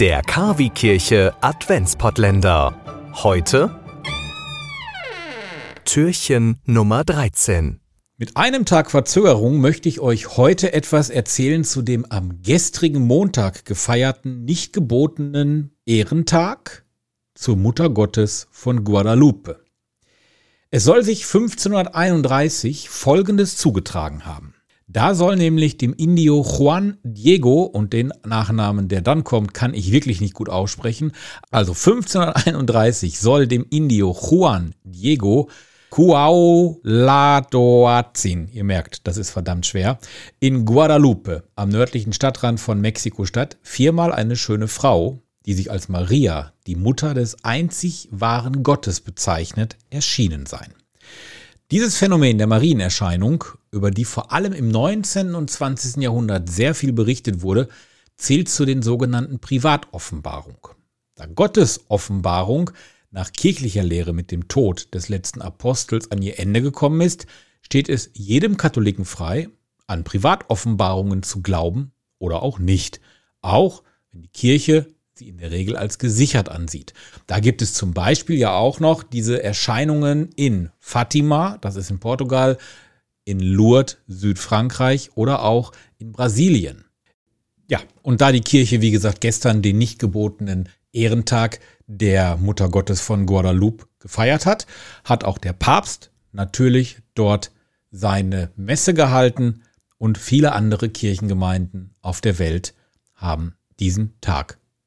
Der Kavi-Kirche Adventspottländer. Heute Türchen Nummer 13. Mit einem Tag Verzögerung möchte ich euch heute etwas erzählen zu dem am gestrigen Montag gefeierten, nicht gebotenen Ehrentag zur Mutter Gottes von Guadalupe. Es soll sich 1531 Folgendes zugetragen haben. Da soll nämlich dem Indio Juan Diego und den Nachnamen, der dann kommt, kann ich wirklich nicht gut aussprechen. Also 1531 soll dem Indio Juan Diego Cuauladoazin, ihr merkt, das ist verdammt schwer, in Guadalupe, am nördlichen Stadtrand von Mexiko-Stadt, viermal eine schöne Frau, die sich als Maria, die Mutter des einzig wahren Gottes bezeichnet, erschienen sein. Dieses Phänomen der Marienerscheinung, über die vor allem im 19. und 20. Jahrhundert sehr viel berichtet wurde, zählt zu den sogenannten Privatoffenbarung. Da Gottes Offenbarung nach kirchlicher Lehre mit dem Tod des letzten Apostels an ihr Ende gekommen ist, steht es jedem Katholiken frei, an Privatoffenbarungen zu glauben oder auch nicht, auch wenn die Kirche sie in der Regel als gesichert ansieht. Da gibt es zum Beispiel ja auch noch diese Erscheinungen in Fatima, das ist in Portugal, in Lourdes, Südfrankreich oder auch in Brasilien. Ja, und da die Kirche, wie gesagt, gestern den nicht gebotenen Ehrentag der Mutter Gottes von Guadalupe gefeiert hat, hat auch der Papst natürlich dort seine Messe gehalten und viele andere Kirchengemeinden auf der Welt haben diesen Tag